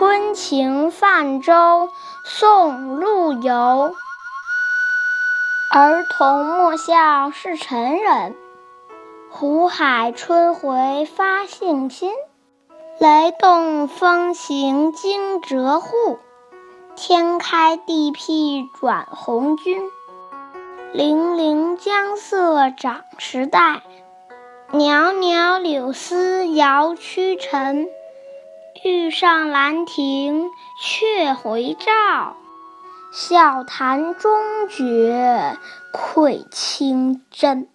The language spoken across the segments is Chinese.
春情泛舟，宋·陆游。儿童莫笑是成人，湖海春回发信心。雷动风行惊蛰户，天开地辟转红军。粼粼江色涨时代，袅袅柳丝摇屈尘。欲上兰亭却回照，笑谈中绝愧清真。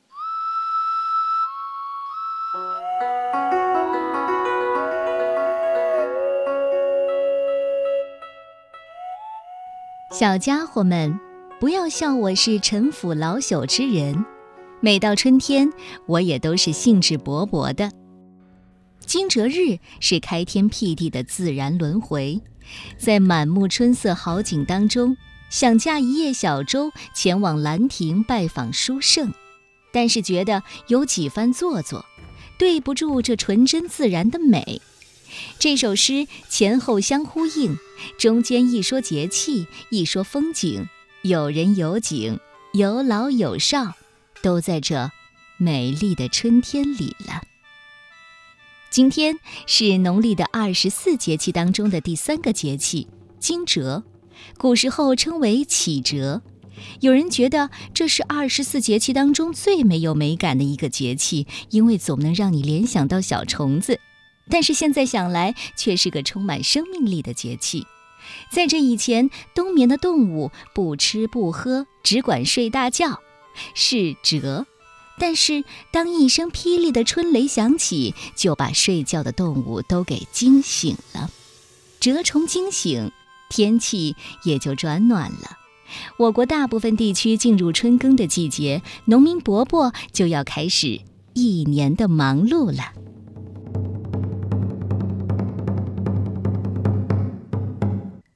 小家伙们，不要笑我是陈腐老朽之人。每到春天，我也都是兴致勃勃的。惊蛰日是开天辟地的自然轮回，在满目春色好景当中，想驾一叶小舟前往兰亭拜访书圣，但是觉得有几番做作，对不住这纯真自然的美。这首诗前后相呼应，中间一说节气，一说风景，有人有景，有老有少，都在这美丽的春天里了。今天是农历的二十四节气当中的第三个节气惊蛰，古时候称为启蛰。有人觉得这是二十四节气当中最没有美感的一个节气，因为总能让你联想到小虫子。但是现在想来，却是个充满生命力的节气。在这以前，冬眠的动物不吃不喝，只管睡大觉，是蛰。但是当一声霹雳的春雷响起，就把睡觉的动物都给惊醒了。蛰虫惊醒，天气也就转暖了。我国大部分地区进入春耕的季节，农民伯伯就要开始一年的忙碌了。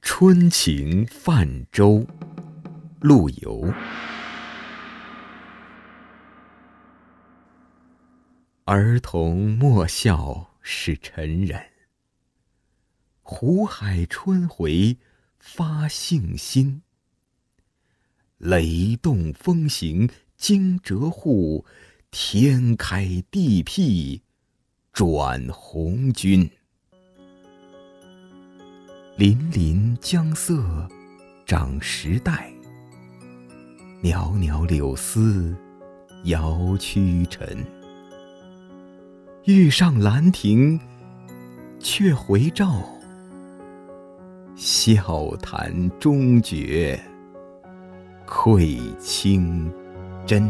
春晴泛舟，陆游。儿童莫笑是成人，湖海春回发信心。雷动风行惊蛰户，天开地辟转红军。粼粼江色长时代，袅袅柳丝摇屈尘。欲上兰亭却回照，笑谈终觉愧清真。